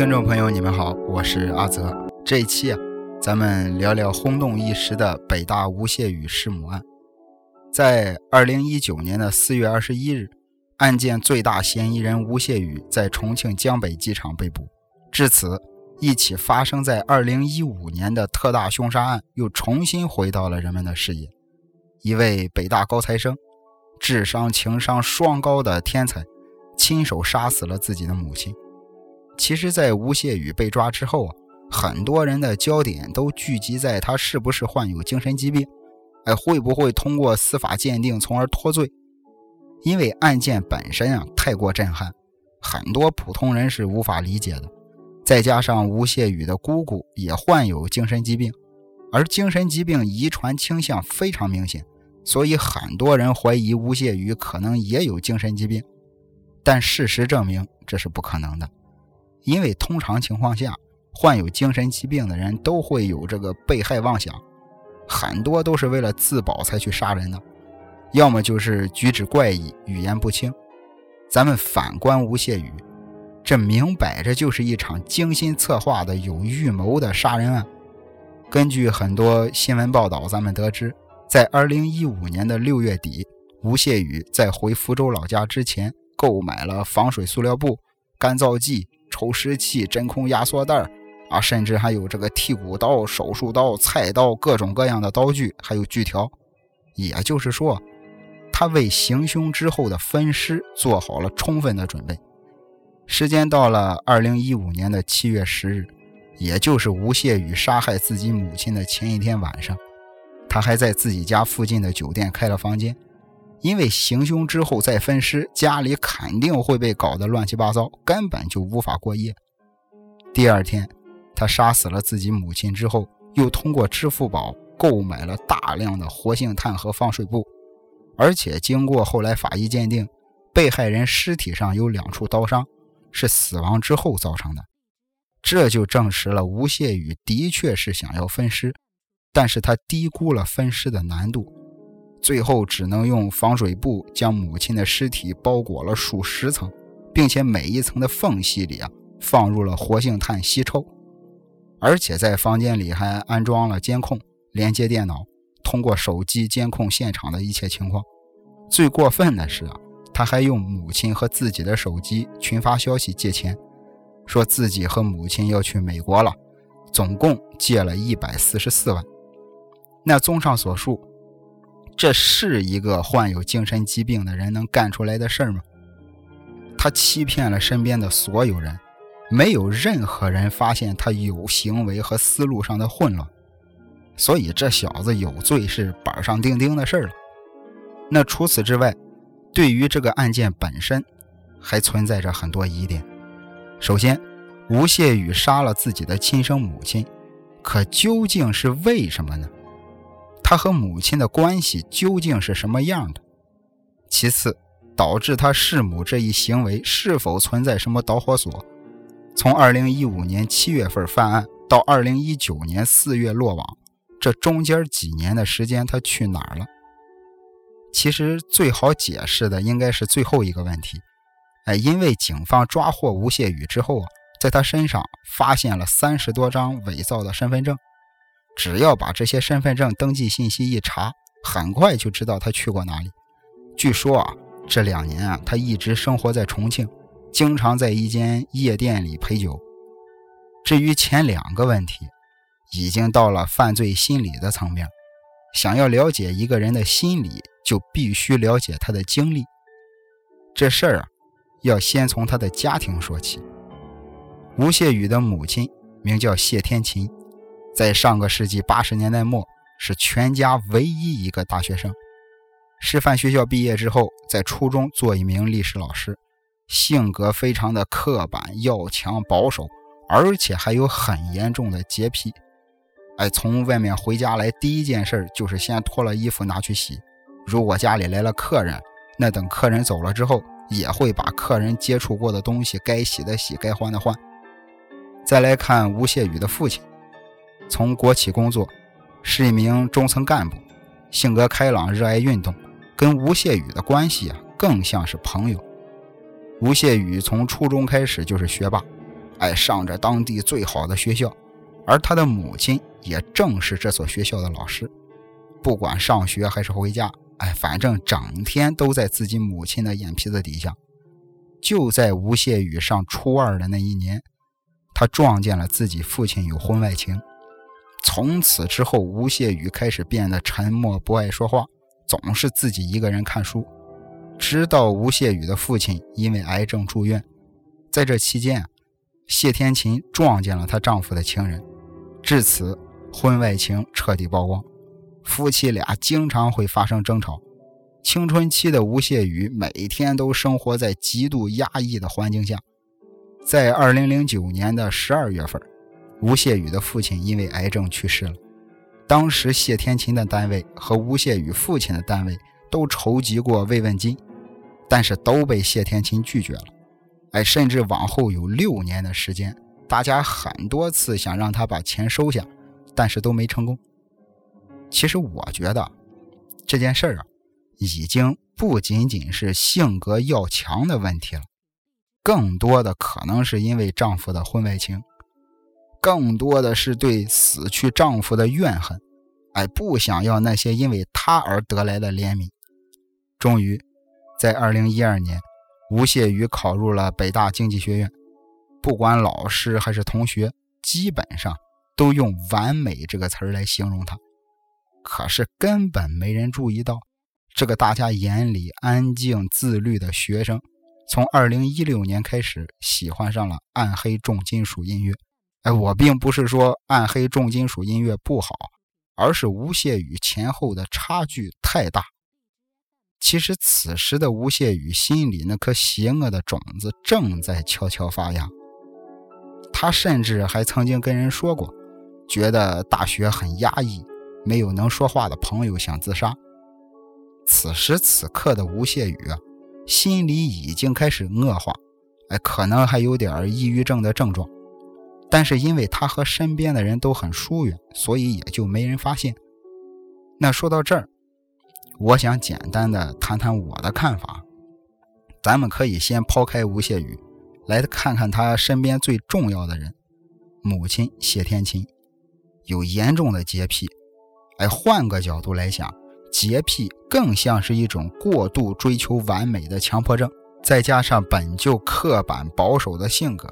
听众朋友，你们好，我是阿泽。这一期啊，咱们聊聊轰动一时的北大吴谢宇弑母案。在二零一九年的四月二十一日，案件最大嫌疑人吴谢宇在重庆江北机场被捕。至此，一起发生在二零一五年的特大凶杀案又重新回到了人们的视野。一位北大高材生，智商情商双高的天才，亲手杀死了自己的母亲。其实，在吴谢宇被抓之后啊，很多人的焦点都聚集在他是不是患有精神疾病，哎，会不会通过司法鉴定从而脱罪？因为案件本身啊太过震撼，很多普通人是无法理解的。再加上吴谢宇的姑姑也患有精神疾病，而精神疾病遗传倾向非常明显，所以很多人怀疑吴谢宇可能也有精神疾病。但事实证明这是不可能的。因为通常情况下，患有精神疾病的人都会有这个被害妄想，很多都是为了自保才去杀人的，要么就是举止怪异、语言不清。咱们反观吴谢宇，这明摆着就是一场精心策划的、有预谋的杀人案。根据很多新闻报道，咱们得知，在2015年的6月底，吴谢宇在回福州老家之前，购买了防水塑料布、干燥剂。抽湿器、真空压缩袋啊，甚至还有这个剔骨刀、手术刀、菜刀，各种各样的刀具，还有锯条。也就是说，他为行凶之后的分尸做好了充分的准备。时间到了二零一五年的七月十日，也就是吴谢宇杀害自己母亲的前一天晚上，他还在自己家附近的酒店开了房间。因为行凶之后再分尸，家里肯定会被搞得乱七八糟，根本就无法过夜。第二天，他杀死了自己母亲之后，又通过支付宝购买了大量的活性炭和防水布，而且经过后来法医鉴定，被害人尸体上有两处刀伤，是死亡之后造成的。这就证实了吴谢宇的确是想要分尸，但是他低估了分尸的难度。最后只能用防水布将母亲的尸体包裹了数十层，并且每一层的缝隙里啊放入了活性炭吸臭，而且在房间里还安装了监控，连接电脑，通过手机监控现场的一切情况。最过分的是啊，他还用母亲和自己的手机群发消息借钱，说自己和母亲要去美国了，总共借了一百四十四万。那综上所述。这是一个患有精神疾病的人能干出来的事儿吗？他欺骗了身边的所有人，没有任何人发现他有行为和思路上的混乱，所以这小子有罪是板上钉钉的事儿了。那除此之外，对于这个案件本身，还存在着很多疑点。首先，吴谢宇杀了自己的亲生母亲，可究竟是为什么呢？他和母亲的关系究竟是什么样的？其次，导致他弑母这一行为是否存在什么导火索？从2015年7月份犯案到2019年4月落网，这中间几年的时间他去哪儿了？其实最好解释的应该是最后一个问题。哎，因为警方抓获吴谢宇之后啊，在他身上发现了三十多张伪造的身份证。只要把这些身份证登记信息一查，很快就知道他去过哪里。据说啊，这两年啊，他一直生活在重庆，经常在一间夜店里陪酒。至于前两个问题，已经到了犯罪心理的层面。想要了解一个人的心理，就必须了解他的经历。这事儿啊，要先从他的家庭说起。吴谢宇的母亲名叫谢天琴。在上个世纪八十年代末，是全家唯一一个大学生。师范学校毕业之后，在初中做一名历史老师，性格非常的刻板、要强、保守，而且还有很严重的洁癖。哎，从外面回家来，第一件事就是先脱了衣服拿去洗。如果家里来了客人，那等客人走了之后，也会把客人接触过的东西该洗的洗，该换的换。再来看吴谢宇的父亲。从国企工作，是一名中层干部，性格开朗，热爱运动，跟吴谢宇的关系啊更像是朋友。吴谢宇从初中开始就是学霸，哎，上着当地最好的学校，而他的母亲也正是这所学校的老师。不管上学还是回家，哎，反正整天都在自己母亲的眼皮子底下。就在吴谢宇上初二的那一年，他撞见了自己父亲有婚外情。从此之后，吴谢宇开始变得沉默，不爱说话，总是自己一个人看书。直到吴谢宇的父亲因为癌症住院，在这期间，谢天琴撞见了她丈夫的情人，至此婚外情彻底曝光，夫妻俩经常会发生争吵。青春期的吴谢宇每天都生活在极度压抑的环境下。在2009年的12月份。吴谢宇的父亲因为癌症去世了，当时谢天琴的单位和吴谢宇父亲的单位都筹集过慰问金，但是都被谢天琴拒绝了。哎，甚至往后有六年的时间，大家很多次想让他把钱收下，但是都没成功。其实我觉得这件事儿啊，已经不仅仅是性格要强的问题了，更多的可能是因为丈夫的婚外情。更多的是对死去丈夫的怨恨，哎，不想要那些因为她而得来的怜悯。终于，在二零一二年，吴谢宇考入了北大经济学院。不管老师还是同学，基本上都用“完美”这个词儿来形容他。可是根本没人注意到，这个大家眼里安静自律的学生，从二零一六年开始喜欢上了暗黑重金属音乐。哎，我并不是说暗黑重金属音乐不好，而是吴谢宇前后的差距太大。其实此时的吴谢宇心里那颗邪恶的种子正在悄悄发芽。他甚至还曾经跟人说过，觉得大学很压抑，没有能说话的朋友，想自杀。此时此刻的吴谢宇啊，心里已经开始恶化，哎，可能还有点抑郁症的症状。但是因为他和身边的人都很疏远，所以也就没人发现。那说到这儿，我想简单的谈谈我的看法。咱们可以先抛开吴谢宇，来看看他身边最重要的人——母亲谢天琴，有严重的洁癖。哎，换个角度来想，洁癖更像是一种过度追求完美的强迫症，再加上本就刻板保守的性格。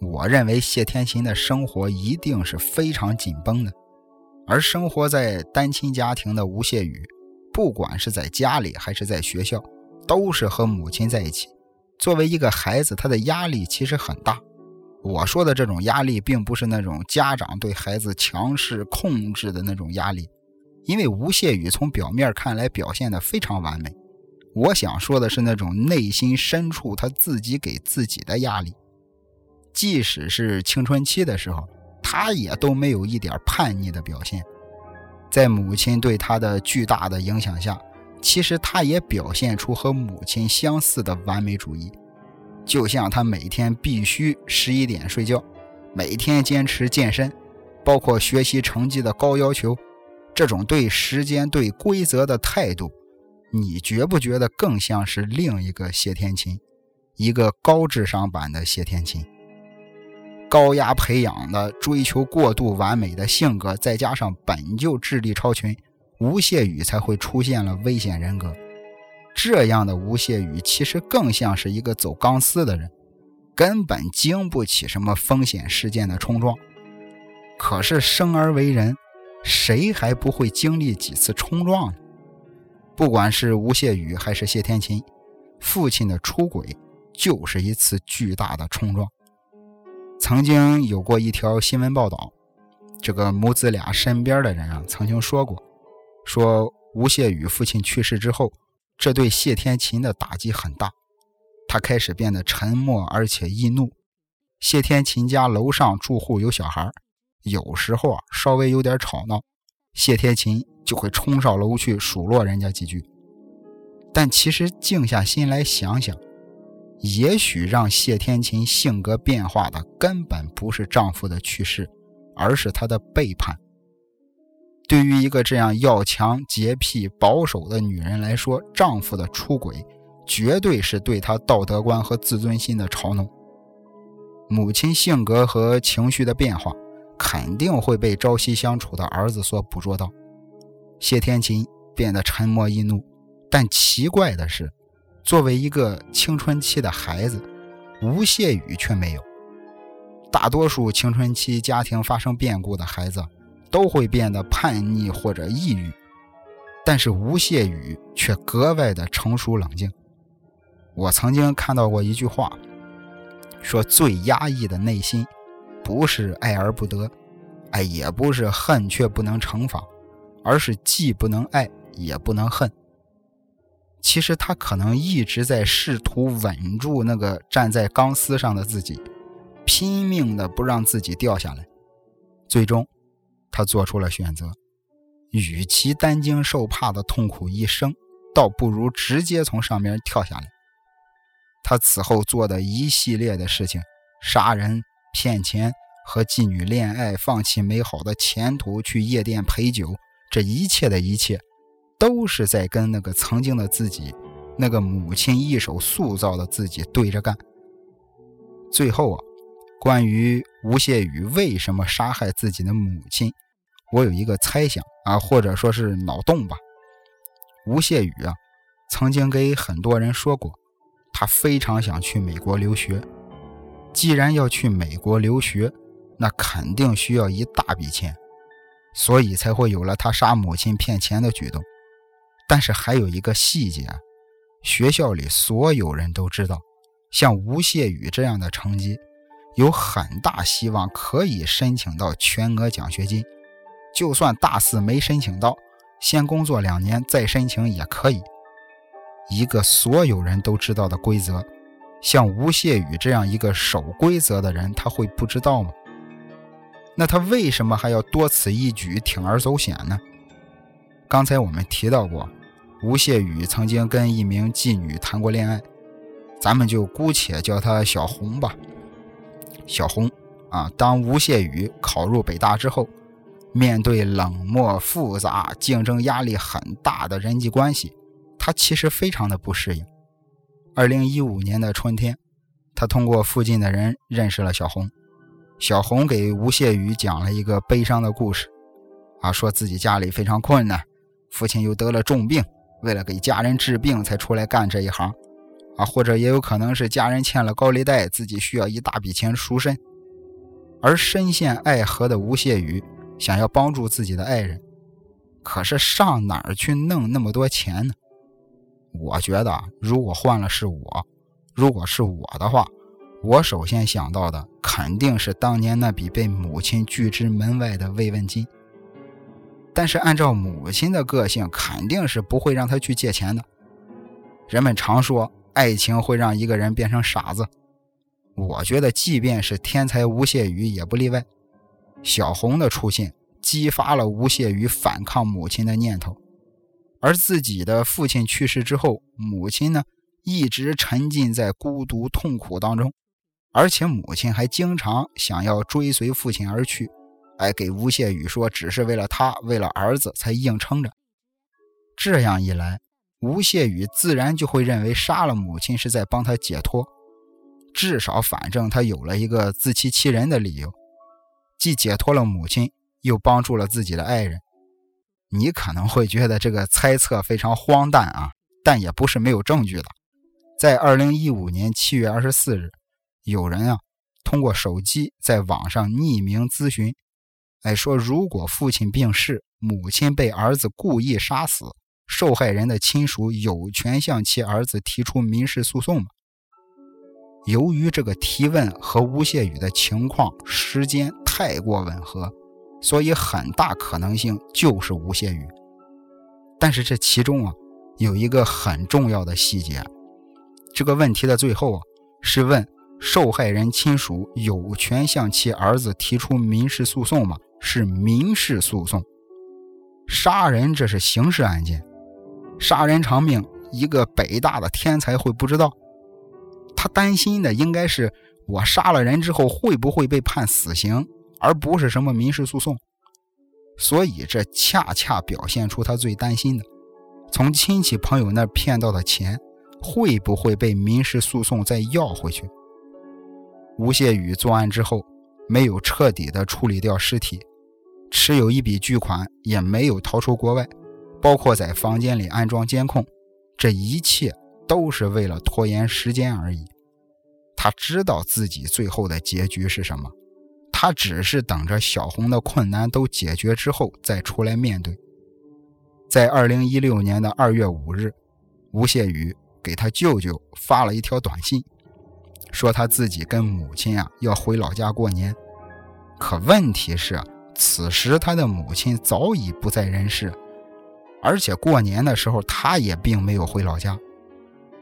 我认为谢天琴的生活一定是非常紧绷的，而生活在单亲家庭的吴谢宇，不管是在家里还是在学校，都是和母亲在一起。作为一个孩子，他的压力其实很大。我说的这种压力，并不是那种家长对孩子强势控制的那种压力，因为吴谢宇从表面看来表现得非常完美。我想说的是那种内心深处他自己给自己的压力。即使是青春期的时候，他也都没有一点叛逆的表现。在母亲对他的巨大的影响下，其实他也表现出和母亲相似的完美主义。就像他每天必须十一点睡觉，每天坚持健身，包括学习成绩的高要求，这种对时间、对规则的态度，你觉不觉得更像是另一个谢天琴，一个高智商版的谢天琴？高压培养的追求过度完美的性格，再加上本就智力超群，吴谢宇才会出现了危险人格。这样的吴谢宇其实更像是一个走钢丝的人，根本经不起什么风险事件的冲撞。可是生而为人，谁还不会经历几次冲撞呢？不管是吴谢宇还是谢天琴，父亲的出轨就是一次巨大的冲撞。曾经有过一条新闻报道，这个母子俩身边的人啊，曾经说过，说吴谢宇父亲去世之后，这对谢天琴的打击很大，他开始变得沉默而且易怒。谢天琴家楼上住户有小孩，有时候啊稍微有点吵闹，谢天琴就会冲上楼去数落人家几句。但其实静下心来想想。也许让谢天琴性格变化的根本不是丈夫的去世，而是她的背叛。对于一个这样要强、洁癖、保守的女人来说，丈夫的出轨绝对是对她道德观和自尊心的嘲弄。母亲性格和情绪的变化肯定会被朝夕相处的儿子所捕捉到。谢天琴变得沉默易怒，但奇怪的是，作为一个青春期的孩子，吴谢宇却没有。大多数青春期家庭发生变故的孩子都会变得叛逆或者抑郁，但是吴谢宇却格外的成熟冷静。我曾经看到过一句话。说最压抑的内心，不是爱而不得，哎，也不是恨却不能惩罚，而是既不能爱也不能恨。其实他可能一直在试图稳住那个站在钢丝上的自己，拼命的不让自己掉下来。最终，他做出了选择：与其担惊受怕的痛苦一生，倒不如直接从上面跳下来。他此后做的一系列的事情，杀人、骗钱、和妓女恋爱、放弃美好的前途去夜店陪酒，这一切的一切，都是在跟那个曾经的自己，那个母亲一手塑造的自己对着干。最后啊，关于吴谢宇为什么杀害自己的母亲，我有一个猜想啊，或者说是脑洞吧。吴谢宇啊，曾经给很多人说过。他非常想去美国留学，既然要去美国留学，那肯定需要一大笔钱，所以才会有了他杀母亲骗钱的举动。但是还有一个细节，学校里所有人都知道，像吴谢宇这样的成绩，有很大希望可以申请到全额奖学金，就算大四没申请到，先工作两年再申请也可以。一个所有人都知道的规则，像吴谢宇这样一个守规则的人，他会不知道吗？那他为什么还要多此一举、铤而走险呢？刚才我们提到过，吴谢宇曾经跟一名妓女谈过恋爱，咱们就姑且叫她小红吧。小红啊，当吴谢宇考入北大之后，面对冷漠、复杂、竞争压力很大的人际关系。他其实非常的不适应。二零一五年的春天，他通过附近的人认识了小红。小红给吴谢宇讲了一个悲伤的故事，啊，说自己家里非常困难，父亲又得了重病，为了给家人治病才出来干这一行，啊，或者也有可能是家人欠了高利贷，自己需要一大笔钱赎身。而深陷爱河的吴谢宇想要帮助自己的爱人，可是上哪儿去弄那么多钱呢？我觉得，如果换了是我，如果是我的话，我首先想到的肯定是当年那笔被母亲拒之门外的慰问金。但是按照母亲的个性，肯定是不会让他去借钱的。人们常说，爱情会让一个人变成傻子。我觉得，即便是天才吴谢宇也不例外。小红的出现，激发了吴谢宇反抗母亲的念头。而自己的父亲去世之后，母亲呢一直沉浸在孤独痛苦当中，而且母亲还经常想要追随父亲而去，哎，给吴谢宇说只是为了他，为了儿子才硬撑着。这样一来，吴谢宇自然就会认为杀了母亲是在帮他解脱，至少反正他有了一个自欺欺人的理由，既解脱了母亲，又帮助了自己的爱人。你可能会觉得这个猜测非常荒诞啊，但也不是没有证据的。在二零一五年七月二十四日，有人啊通过手机在网上匿名咨询，哎说如果父亲病逝，母亲被儿子故意杀死，受害人的亲属有权向其儿子提出民事诉讼吗？由于这个提问和吴谢宇的情况时间太过吻合。所以很大可能性就是吴谢宇，但是这其中啊有一个很重要的细节，这个问题的最后啊是问受害人亲属有权向其儿子提出民事诉讼吗？是民事诉讼，杀人这是刑事案件，杀人偿命，一个北大的天才会不知道？他担心的应该是我杀了人之后会不会被判死刑。而不是什么民事诉讼，所以这恰恰表现出他最担心的：从亲戚朋友那骗到的钱，会不会被民事诉讼再要回去？吴谢宇作案之后没有彻底的处理掉尸体，持有一笔巨款也没有逃出国外，包括在房间里安装监控，这一切都是为了拖延时间而已。他知道自己最后的结局是什么，他只是等着小红的困难都解决之后再出来面对。在二零一六年的二月五日，吴谢宇给他舅舅发了一条短信，说他自己跟母亲啊要回老家过年。可问题是，此时他的母亲早已不在人世，而且过年的时候他也并没有回老家。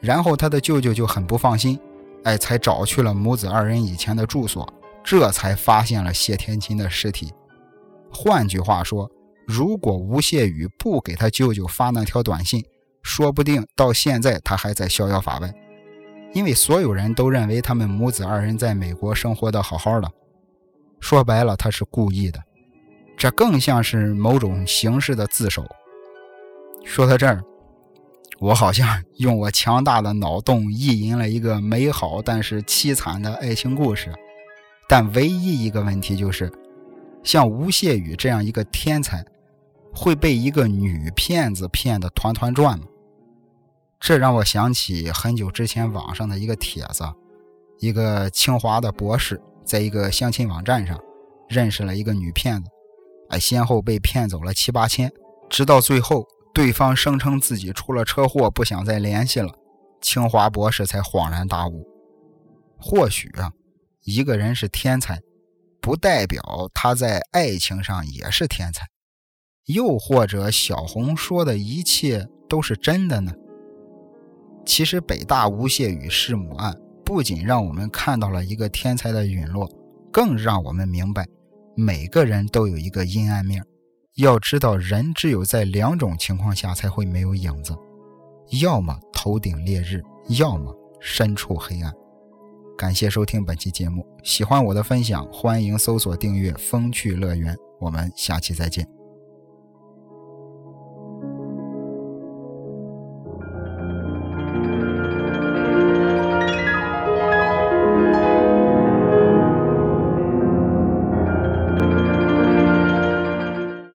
然后他的舅舅就很不放心，哎，才找去了母子二人以前的住所，这才发现了谢天琴的尸体。换句话说。如果吴谢宇不给他舅舅发那条短信，说不定到现在他还在逍遥法外，因为所有人都认为他们母子二人在美国生活的好好的。说白了，他是故意的，这更像是某种形式的自首。说到这儿，我好像用我强大的脑洞意淫了一个美好但是凄惨的爱情故事，但唯一一个问题就是，像吴谢宇这样一个天才。会被一个女骗子骗得团团转吗？这让我想起很久之前网上的一个帖子，一个清华的博士在一个相亲网站上认识了一个女骗子，哎，先后被骗走了七八千，直到最后对方声称自己出了车祸，不想再联系了，清华博士才恍然大悟。或许啊，一个人是天才，不代表他在爱情上也是天才。又或者小红说的一切都是真的呢？其实北大吴谢宇弑母案不仅让我们看到了一个天才的陨落，更让我们明白每个人都有一个阴暗面。要知道，人只有在两种情况下才会没有影子：要么头顶烈日，要么身处黑暗。感谢收听本期节目，喜欢我的分享，欢迎搜索订阅“风趣乐园”。我们下期再见。